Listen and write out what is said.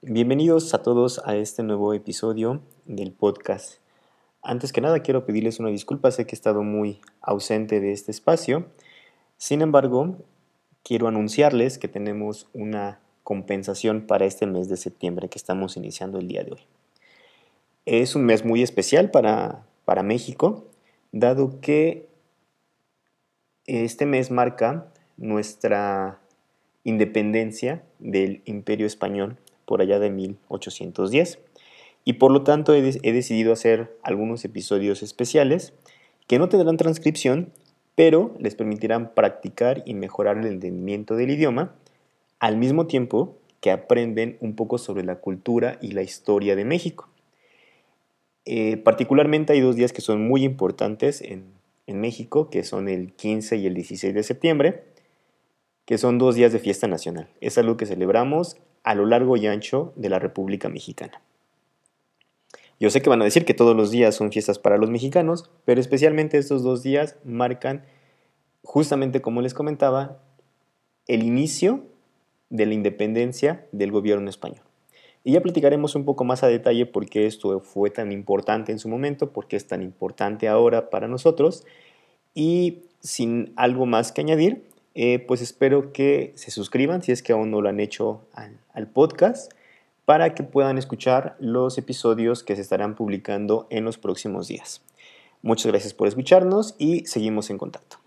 Bienvenidos a todos a este nuevo episodio del podcast. Antes que nada quiero pedirles una disculpa, sé que he estado muy ausente de este espacio. Sin embargo, quiero anunciarles que tenemos una compensación para este mes de septiembre que estamos iniciando el día de hoy. Es un mes muy especial para, para México, dado que este mes marca nuestra independencia del Imperio Español por allá de 1810. Y por lo tanto he, decidido hacer algunos episodios especiales que no tendrán transcripción, pero les permitirán practicar y mejorar el entendimiento del idioma, al mismo tiempo que aprenden un poco sobre la cultura y la historia de México. Eh, particularmente hay dos días que son muy importantes en, en México, que son el 15 y el 16 de septiembre, que son dos días de fiesta nacional. Es algo que celebramos a lo largo y ancho de la República Mexicana. Yo sé que van a decir que todos los días son fiestas para los mexicanos, pero especialmente estos dos días marcan, justamente como les comentaba, el inicio de la independencia del gobierno español. Y ya platicaremos un poco más a detalle por qué esto fue tan importante en su momento, por qué es tan importante ahora para nosotros. Y sin algo más que añadir, eh, pues espero que se suscriban si es que aún no lo han hecho al, al podcast para que puedan escuchar los episodios que se estarán publicando en los próximos días. Muchas gracias por escucharnos y seguimos en contacto.